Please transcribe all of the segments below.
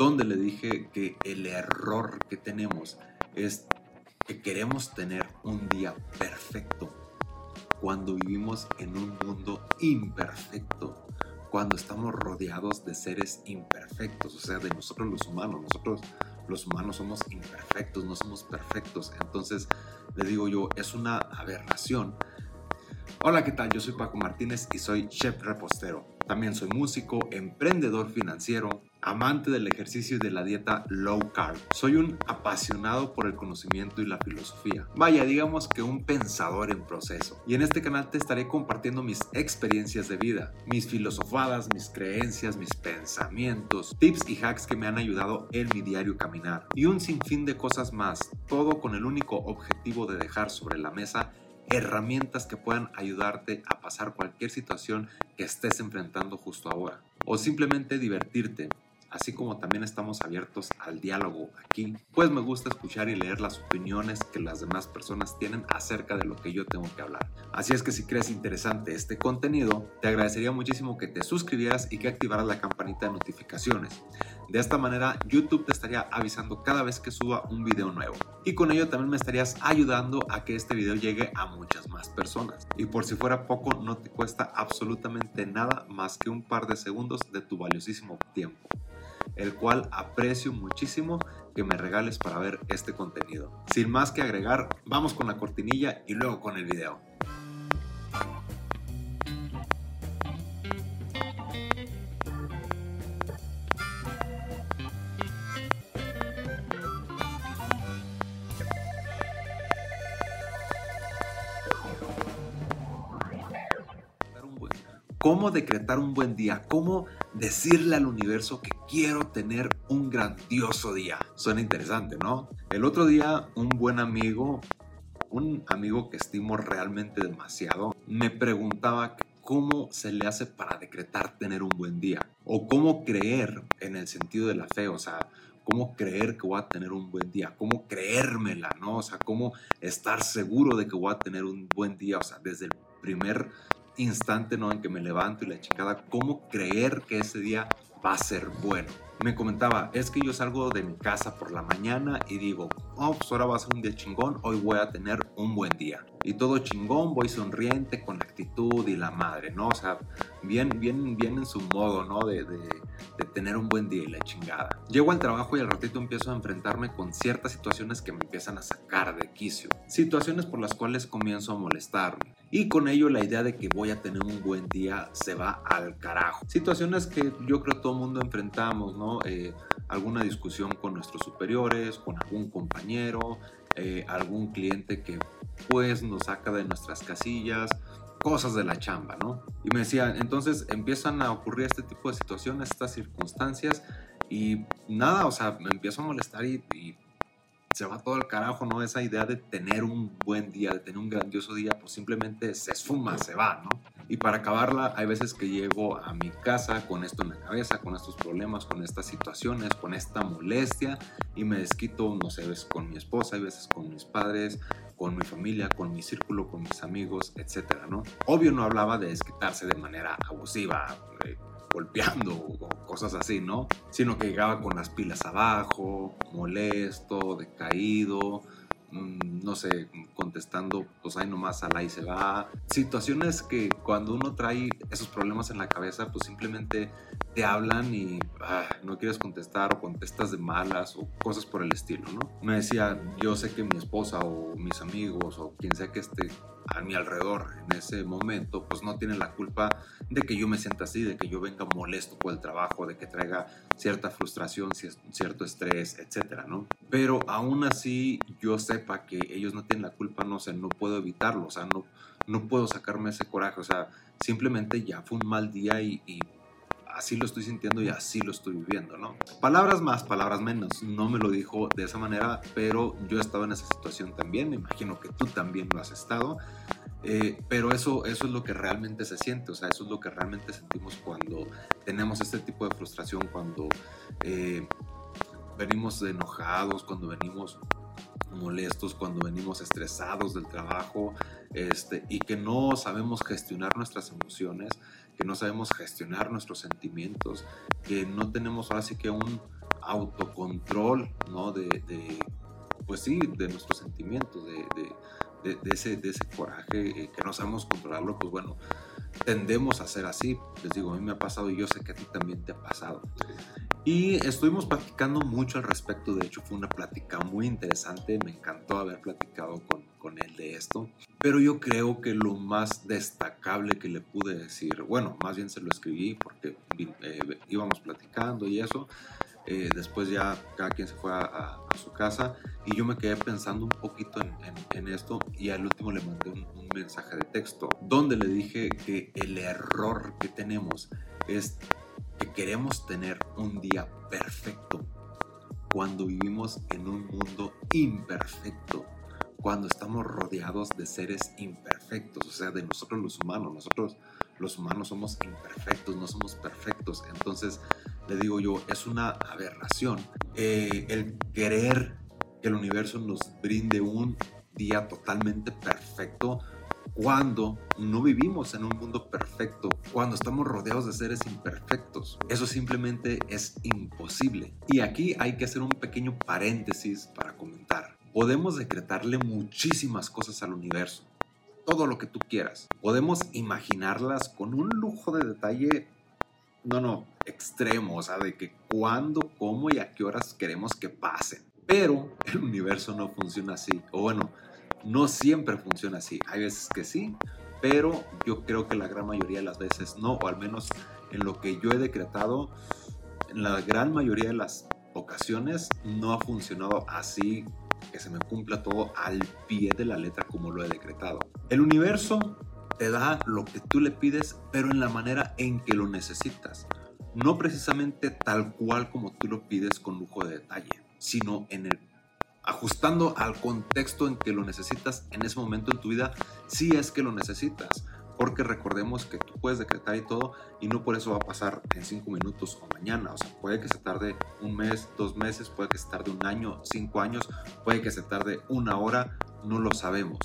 donde le dije que el error que tenemos es que queremos tener un día perfecto cuando vivimos en un mundo imperfecto, cuando estamos rodeados de seres imperfectos, o sea, de nosotros los humanos. Nosotros los humanos somos imperfectos, no somos perfectos. Entonces, le digo yo, es una aberración. Hola, ¿qué tal? Yo soy Paco Martínez y soy chef repostero. También soy músico, emprendedor financiero, amante del ejercicio y de la dieta low carb. Soy un apasionado por el conocimiento y la filosofía. Vaya, digamos que un pensador en proceso. Y en este canal te estaré compartiendo mis experiencias de vida, mis filosofadas, mis creencias, mis pensamientos, tips y hacks que me han ayudado en mi diario caminar. Y un sinfín de cosas más, todo con el único objetivo de dejar sobre la mesa herramientas que puedan ayudarte a pasar cualquier situación que estés enfrentando justo ahora. O simplemente divertirte, así como también estamos abiertos al diálogo aquí, pues me gusta escuchar y leer las opiniones que las demás personas tienen acerca de lo que yo tengo que hablar. Así es que si crees interesante este contenido, te agradecería muchísimo que te suscribieras y que activaras la campanita de notificaciones. De esta manera, YouTube te estaría avisando cada vez que suba un video nuevo. Y con ello también me estarías ayudando a que este video llegue a muchas más personas. Y por si fuera poco, no te cuesta absolutamente nada más que un par de segundos de tu valiosísimo tiempo el cual aprecio muchísimo que me regales para ver este contenido. Sin más que agregar, vamos con la cortinilla y luego con el video. cómo decretar un buen día, cómo decirle al universo que quiero tener un grandioso día. Suena interesante, ¿no? El otro día un buen amigo, un amigo que estimo realmente demasiado, me preguntaba cómo se le hace para decretar tener un buen día o cómo creer en el sentido de la fe, o sea, cómo creer que voy a tener un buen día, cómo creérmela, ¿no? O sea, cómo estar seguro de que voy a tener un buen día, o sea, desde el primer instante ¿no? en que me levanto y la chingada, cómo creer que ese día va a ser bueno. Me comentaba, es que yo salgo de mi casa por la mañana y digo, oh, pues ahora va a ser un día chingón, hoy voy a tener un buen día. Y todo chingón, voy sonriente, con actitud y la madre, ¿no? O sea, bien, bien, bien en su modo, ¿no? De, de, de tener un buen día y la chingada. Llego al trabajo y al ratito empiezo a enfrentarme con ciertas situaciones que me empiezan a sacar de quicio. Situaciones por las cuales comienzo a molestarme y con ello la idea de que voy a tener un buen día se va al carajo. Situaciones que yo creo todo mundo enfrentamos, ¿no? Eh, alguna discusión con nuestros superiores, con algún compañero, eh, algún cliente que pues nos saca de nuestras casillas, cosas de la chamba, ¿no? Y me decía, entonces empiezan a ocurrir este tipo de situaciones, estas circunstancias y nada, o sea, me empiezo a molestar y se va todo el carajo, ¿no? Esa idea de tener un buen día, de tener un grandioso día, pues simplemente se esfuma, se va, ¿no? Y para acabarla, hay veces que llego a mi casa con esto en la cabeza, con estos problemas, con estas situaciones, con esta molestia y me desquito, no sé, veces con mi esposa, hay veces con mis padres, con mi familia, con mi círculo, con mis amigos, etcétera, ¿no? Obvio no hablaba de desquitarse de manera abusiva, eh, golpeando o cosas así, ¿no? Sino que llegaba con las pilas abajo, molesto, decaído, no sé, contestando, pues ahí nomás al ahí se va. Situaciones que cuando uno trae esos problemas en la cabeza, pues simplemente te hablan y ah, no quieres contestar o contestas de malas o cosas por el estilo, ¿no? Me decía, yo sé que mi esposa o mis amigos o quien sea que esté a mi alrededor en ese momento, pues no tiene la culpa de que yo me sienta así, de que yo venga molesto por el trabajo, de que traiga cierta frustración, cierto estrés, etcétera, ¿no? Pero aún así yo sepa que ellos no tienen la culpa, no sé, no puedo evitarlo, o sea, no, no puedo sacarme ese coraje, o sea, simplemente ya fue un mal día y, y así lo estoy sintiendo y así lo estoy viviendo, ¿no? Palabras más, palabras menos. No me lo dijo de esa manera, pero yo he estado en esa situación también. Me imagino que tú también lo has estado. Eh, pero eso, eso es lo que realmente se siente, o sea, eso es lo que realmente sentimos cuando tenemos este tipo de frustración, cuando eh, venimos enojados, cuando venimos molestos, cuando venimos estresados del trabajo este, y que no sabemos gestionar nuestras emociones, que no sabemos gestionar nuestros sentimientos, que no tenemos ahora sí que un, autocontrol, ¿no? De, pues sí, de nuestros sentimientos, de, de, de ese coraje eh, que no sabemos controlarlo, pues bueno, tendemos a ser así. Les digo, a mí me ha pasado y yo sé que a ti también te ha pasado. Y estuvimos platicando mucho al respecto, de hecho fue una plática muy interesante, me encantó haber platicado con, con él de esto, pero yo creo que lo más destacable que le pude decir, bueno, más bien se lo escribí porque eh, íbamos platicando y eso, eh, después ya cada quien se fue a, su casa y yo me quedé pensando un poquito en, en, esto y al último le mandé un, un mensaje de texto donde le dije que el error que tenemos es que queremos tener un día perfecto cuando vivimos en un mundo imperfecto, cuando estamos rodeados de seres imperfectos, o sea, de nosotros los humanos. Nosotros los humanos somos imperfectos, no somos perfectos. Entonces, le digo yo, es una aberración eh, el querer que el universo nos brinde un día totalmente perfecto cuando no vivimos en un mundo perfecto, cuando estamos rodeados de seres imperfectos. Eso simplemente es imposible. Y aquí hay que hacer un pequeño paréntesis para comentar. Podemos decretarle muchísimas cosas al universo, todo lo que tú quieras. Podemos imaginarlas con un lujo de detalle, no, no, extremo, o sea, de que cuándo, cómo y a qué horas queremos que pasen. Pero el universo no funciona así. O bueno, no siempre funciona así. Hay veces que sí, pero yo creo que la gran mayoría de las veces no, o al menos en lo que yo he decretado, en la gran mayoría de las ocasiones no ha funcionado así que se me cumpla todo al pie de la letra como lo he decretado. El universo te da lo que tú le pides, pero en la manera en que lo necesitas. No precisamente tal cual como tú lo pides con lujo de detalle, sino en el ajustando al contexto en que lo necesitas en ese momento en tu vida, si es que lo necesitas. Porque recordemos que tú puedes decretar y todo y no por eso va a pasar en cinco minutos o mañana. O sea, puede que se tarde un mes, dos meses, puede que se tarde un año, cinco años, puede que se tarde una hora, no lo sabemos.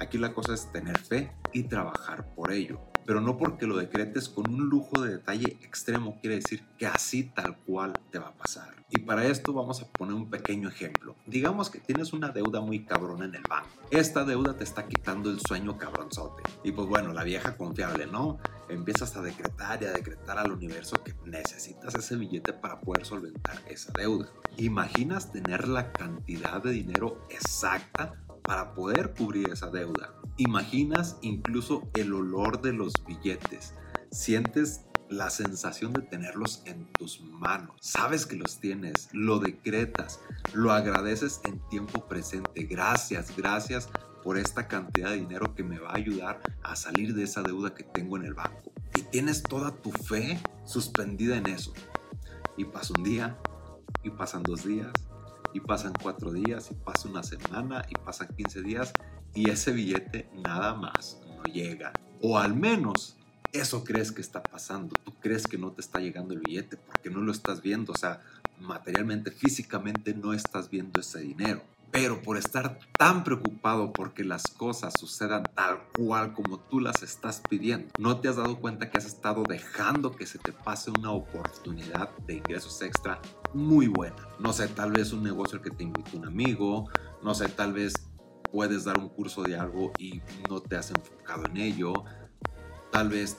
Aquí la cosa es tener fe y trabajar por ello pero no porque lo decretes con un lujo de detalle extremo quiere decir que así tal cual te va a pasar. Y para esto vamos a poner un pequeño ejemplo. Digamos que tienes una deuda muy cabrona en el banco. Esta deuda te está quitando el sueño cabronzote. Y pues bueno, la vieja confiable, ¿no? Empiezas a decretar y a decretar al universo que necesitas ese billete para poder solventar esa deuda. ¿Imaginas tener la cantidad de dinero exacta para poder cubrir esa deuda. Imaginas incluso el olor de los billetes. Sientes la sensación de tenerlos en tus manos. Sabes que los tienes, lo decretas, lo agradeces en tiempo presente. Gracias, gracias por esta cantidad de dinero que me va a ayudar a salir de esa deuda que tengo en el banco. Y tienes toda tu fe suspendida en eso. Y pasa un día, y pasan dos días, y pasan cuatro días y pasa una semana y pasan 15 días y ese billete nada más no llega. O al menos eso crees que está pasando. Tú crees que no te está llegando el billete porque no lo estás viendo. O sea, materialmente, físicamente no estás viendo ese dinero. Pero por estar tan preocupado porque las cosas sucedan tal cual como tú las estás pidiendo, no te has dado cuenta que has estado dejando que se te pase una oportunidad de ingresos extra muy buena. No sé, tal vez un negocio al que te invitó un amigo, no sé, tal vez puedes dar un curso de algo y no te has enfocado en ello, tal vez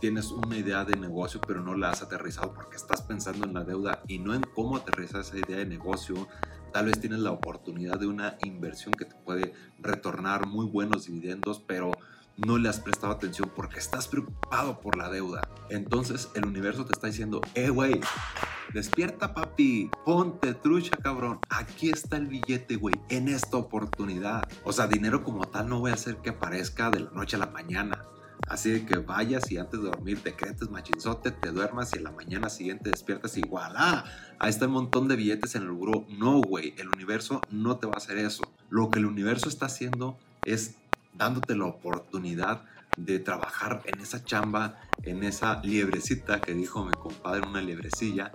tienes una idea de negocio pero no la has aterrizado porque estás pensando en la deuda y no en cómo aterrizar esa idea de negocio, Tal vez tienes la oportunidad de una inversión que te puede retornar muy buenos dividendos, pero no le has prestado atención porque estás preocupado por la deuda. Entonces el universo te está diciendo, eh, güey, despierta papi, ponte trucha cabrón, aquí está el billete, güey, en esta oportunidad. O sea, dinero como tal no voy a hacer que aparezca de la noche a la mañana. Así que vayas y antes de dormir decretes machinzote, te duermas y en la mañana siguiente despiertas igual. Ah, ahí está un montón de billetes en el buró. No, güey, el universo no te va a hacer eso. Lo que el universo está haciendo es dándote la oportunidad de trabajar en esa chamba, en esa liebrecita que dijo mi compadre, una liebrecilla,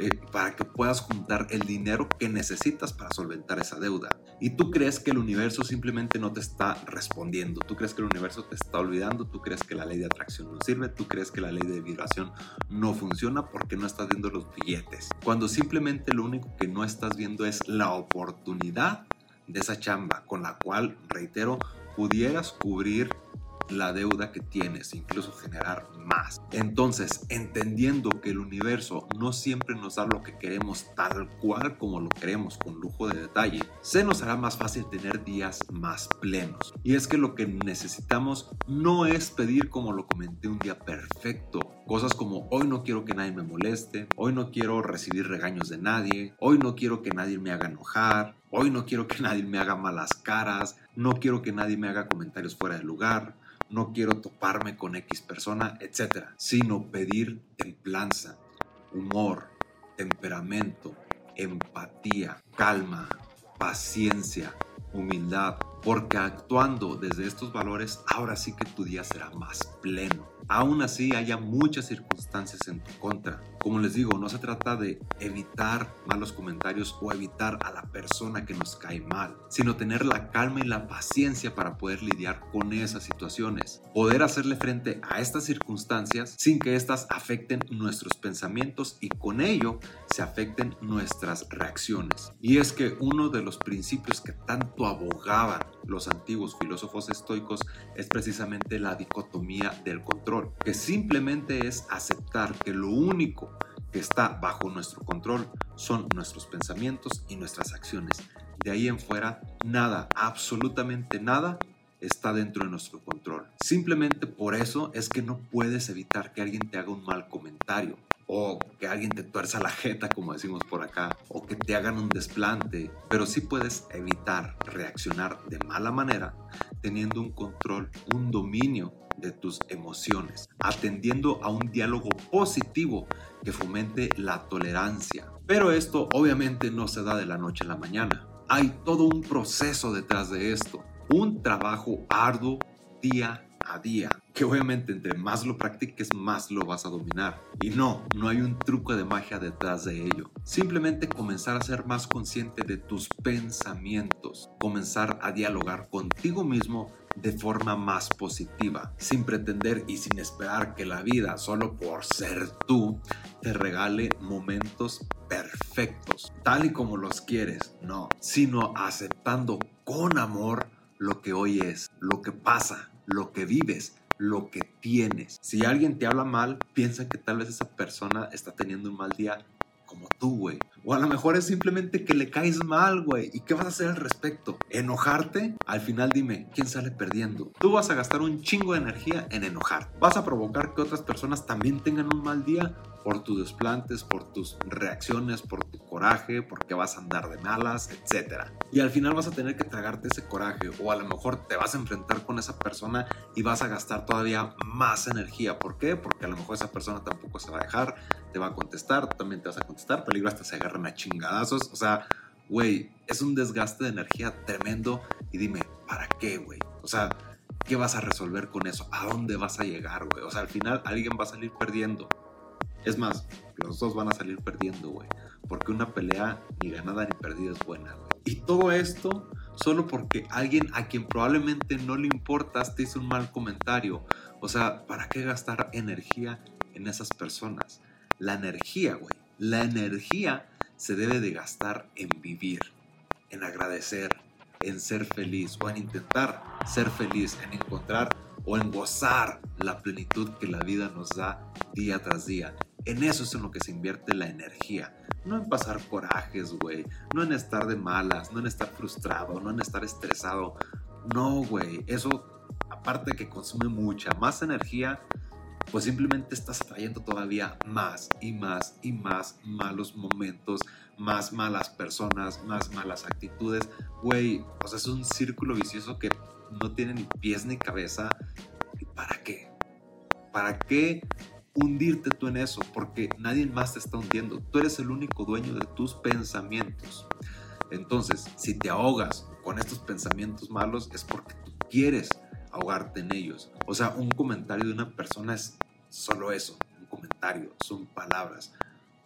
eh, para que puedas juntar el dinero que necesitas para solventar esa deuda. Y tú crees que el universo simplemente no te está respondiendo, tú crees que el universo te está olvidando, tú crees que la ley de atracción no sirve, tú crees que la ley de vibración no funciona porque no estás viendo los billetes, cuando simplemente lo único que no estás viendo es la oportunidad de esa chamba con la cual, reitero, pudieras cubrir la deuda que tienes, incluso generar más. Entonces, entendiendo que el universo no siempre nos da lo que queremos tal cual como lo queremos, con lujo de detalle, se nos hará más fácil tener días más plenos. Y es que lo que necesitamos no es pedir, como lo comenté, un día perfecto. Cosas como hoy no quiero que nadie me moleste, hoy no quiero recibir regaños de nadie, hoy no quiero que nadie me haga enojar, hoy no quiero que nadie me haga malas caras, no quiero que nadie me haga comentarios fuera de lugar, no quiero toparme con X persona, etc. Sino pedir templanza, humor, temperamento, empatía, calma, paciencia, humildad, porque actuando desde estos valores, ahora sí que tu día será más pleno. Aún así haya muchas circunstancias en tu contra. Como les digo, no se trata de evitar malos comentarios o evitar a la persona que nos cae mal, sino tener la calma y la paciencia para poder lidiar con esas situaciones. Poder hacerle frente a estas circunstancias sin que éstas afecten nuestros pensamientos y con ello se afecten nuestras reacciones. Y es que uno de los principios que tanto abogaban los antiguos filósofos estoicos es precisamente la dicotomía del control, que simplemente es aceptar que lo único que está bajo nuestro control son nuestros pensamientos y nuestras acciones. De ahí en fuera, nada, absolutamente nada está dentro de nuestro control. Simplemente por eso es que no puedes evitar que alguien te haga un mal comentario o que alguien te tuerza la jeta, como decimos por acá, o que te hagan un desplante, pero sí puedes evitar reaccionar de mala manera teniendo un control, un dominio de tus emociones, atendiendo a un diálogo positivo que fomente la tolerancia. Pero esto obviamente no se da de la noche a la mañana. Hay todo un proceso detrás de esto, un trabajo arduo día a que obviamente entre más lo practiques, más lo vas a dominar. Y no, no hay un truco de magia detrás de ello. Simplemente comenzar a ser más consciente de tus pensamientos, comenzar a dialogar contigo mismo de forma más positiva, sin pretender y sin esperar que la vida, solo por ser tú, te regale momentos perfectos, tal y como los quieres, no, sino aceptando con amor lo que hoy es, lo que pasa, lo que vives, lo que tienes. Si alguien te habla mal, piensa que tal vez esa persona está teniendo un mal día como tú, güey. O a lo mejor es simplemente que le caes mal, güey. ¿Y qué vas a hacer al respecto? ¿Enojarte? Al final dime, ¿quién sale perdiendo? Tú vas a gastar un chingo de energía en enojar. ¿Vas a provocar que otras personas también tengan un mal día? Por tus desplantes, por tus reacciones, por tu coraje, porque vas a andar de malas, etc. Y al final vas a tener que tragarte ese coraje o a lo mejor te vas a enfrentar con esa persona y vas a gastar todavía más energía. ¿Por qué? Porque a lo mejor esa persona tampoco se va a dejar, te va a contestar, también te vas a contestar, peligro hasta se agarran a chingadazos. O sea, güey, es un desgaste de energía tremendo y dime, ¿para qué, güey? O sea, ¿qué vas a resolver con eso? ¿A dónde vas a llegar, güey? O sea, al final alguien va a salir perdiendo. Es más, los dos van a salir perdiendo, güey. Porque una pelea ni ganada ni perdida es buena, güey. Y todo esto solo porque alguien a quien probablemente no le importas te hizo un mal comentario. O sea, ¿para qué gastar energía en esas personas? La energía, güey. La energía se debe de gastar en vivir, en agradecer, en ser feliz o en intentar ser feliz, en encontrar o en gozar la plenitud que la vida nos da día tras día. En eso es en lo que se invierte la energía. No en pasar corajes, güey. No en estar de malas, no en estar frustrado, no en estar estresado. No, güey. Eso, aparte de que consume mucha más energía, pues simplemente estás trayendo todavía más y más y más malos momentos, más malas personas, más malas actitudes. Güey, o sea, es un círculo vicioso que no tiene ni pies ni cabeza. ¿Y para qué? ¿Para qué hundirte tú en eso, porque nadie más te está hundiendo. Tú eres el único dueño de tus pensamientos. Entonces, si te ahogas con estos pensamientos malos, es porque tú quieres ahogarte en ellos. O sea, un comentario de una persona es solo eso, un comentario, son palabras.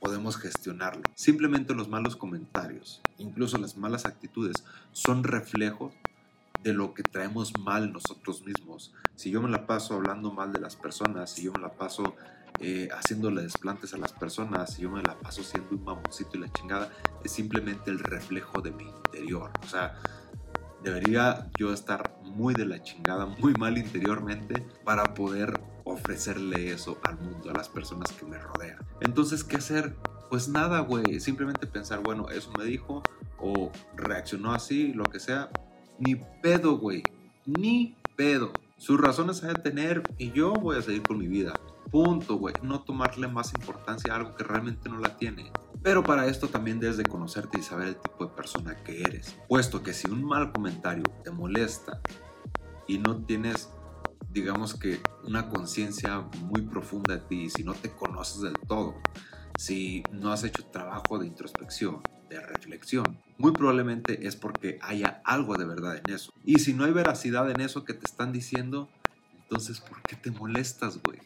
podemos gestionarlo. Simplemente los malos comentarios, incluso las malas actitudes, son reflejos de lo que traemos mal nosotros mismos. Si yo me la paso hablando mal de las personas, si yo me la paso eh, haciéndole desplantes a las personas, si yo me la paso siendo un mamoncito y la chingada, es simplemente el reflejo de mi interior. O sea, debería yo estar muy de la chingada, muy mal interiormente para poder ofrecerle eso al mundo, a las personas que me rodean. Entonces, ¿qué hacer? Pues nada, güey, simplemente pensar, bueno, eso me dijo o reaccionó así, lo que sea, ni pedo, güey. Ni pedo. Sus razones hay de tener y yo voy a seguir con mi vida. Punto, güey. No tomarle más importancia a algo que realmente no la tiene. Pero para esto también debes de conocerte y saber el tipo de persona que eres. Puesto que si un mal comentario te molesta y no tienes, digamos que, una conciencia muy profunda de ti, si no te conoces del todo, si no has hecho trabajo de introspección, de reflexión, muy probablemente es porque haya algo de verdad en eso. Y si no hay veracidad en eso que te están diciendo, entonces ¿por qué te molestas, güey?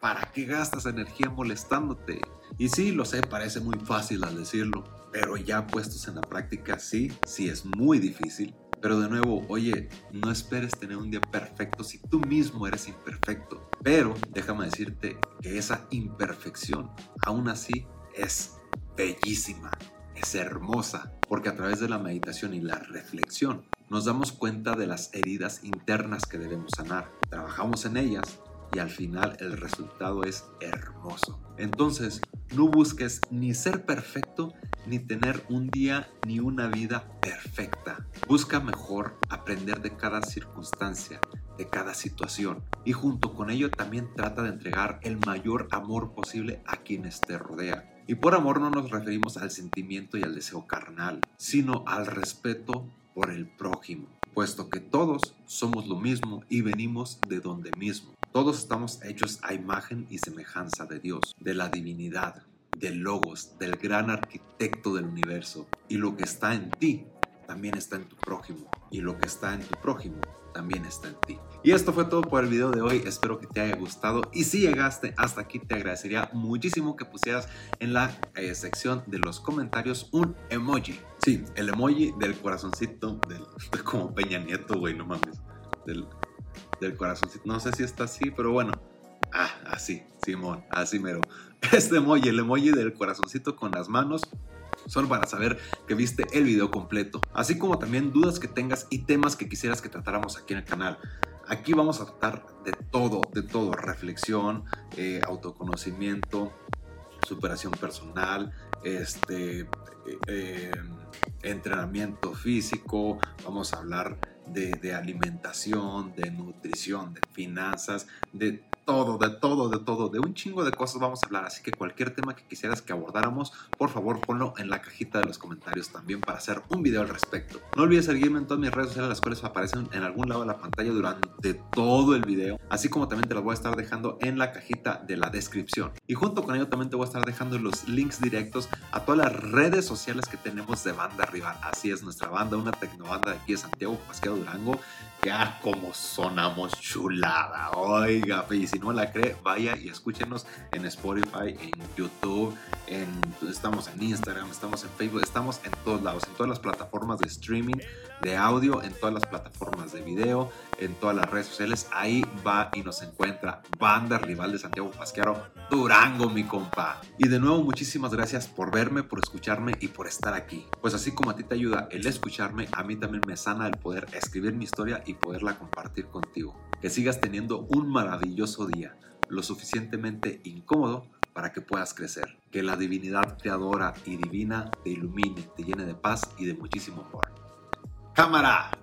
¿Para qué gastas energía molestándote? Y sí, lo sé, parece muy fácil al decirlo, pero ya puestos en la práctica, sí, sí es muy difícil. Pero de nuevo, oye, no esperes tener un día perfecto si tú mismo eres imperfecto. Pero déjame decirte que esa imperfección, aún así, es bellísima es hermosa, porque a través de la meditación y la reflexión nos damos cuenta de las heridas internas que debemos sanar. Trabajamos en ellas y al final el resultado es hermoso. Entonces, no busques ni ser perfecto ni tener un día ni una vida perfecta. Busca mejor aprender de cada circunstancia, de cada situación y junto con ello también trata de entregar el mayor amor posible a quienes te rodean. Y por amor no nos referimos al sentimiento y al deseo carnal, sino al respeto por el prójimo, puesto que todos somos lo mismo y venimos de donde mismo. Todos estamos hechos a imagen y semejanza de Dios, de la divinidad, del logos, del gran arquitecto del universo. Y lo que está en ti también está en tu prójimo. Y lo que está en tu prójimo también está en ti. Y esto fue todo por el video de hoy. Espero que te haya gustado. Y si llegaste hasta aquí, te agradecería muchísimo que pusieras en la eh, sección de los comentarios un emoji. Sí, el emoji del corazoncito, del, como Peña Nieto, güey, no mames. Del, del corazoncito. No sé si está así, pero bueno. Ah, así, Simón, así mero. Este emoji, el emoji del corazoncito con las manos solo para saber que viste el video completo, así como también dudas que tengas y temas que quisieras que tratáramos aquí en el canal. Aquí vamos a tratar de todo, de todo, reflexión, eh, autoconocimiento, superación personal, este, eh, eh, entrenamiento físico, vamos a hablar de, de alimentación, de nutrición, de finanzas, de todo, de todo, de todo, de un chingo de cosas vamos a hablar. Así que cualquier tema que quisieras que abordáramos, por favor ponlo en la cajita de los comentarios también para hacer un video al respecto. No olvides seguirme en todas mis redes sociales, las cuales aparecen en algún lado de la pantalla durante todo el video, así como también te las voy a estar dejando en la cajita de la descripción. Y junto con ello también te voy a estar dejando los links directos a todas las redes sociales que tenemos de Banda Rival. Así es, nuestra banda, una tecnobanda de aquí de Santiago, Pasquero Durango. Ya como sonamos chulada, oiga, y si no la cree, vaya y escúchenos en Spotify, en YouTube, en, estamos en Instagram, estamos en Facebook, estamos en todos lados, en todas las plataformas de streaming, de audio, en todas las plataformas de video, en todas las redes sociales. Ahí va y nos encuentra Banda Rival de Santiago Pasquero, Durango, mi compa. Y de nuevo, muchísimas gracias por verme, por escucharme y por estar aquí. Pues así como a ti te ayuda el escucharme, a mí también me sana el poder escribir mi historia y poderla compartir contigo. Que sigas teniendo un maravilloso día, lo suficientemente incómodo para que puedas crecer. Que la divinidad te adora y divina te ilumine, te llene de paz y de muchísimo amor. Cámara.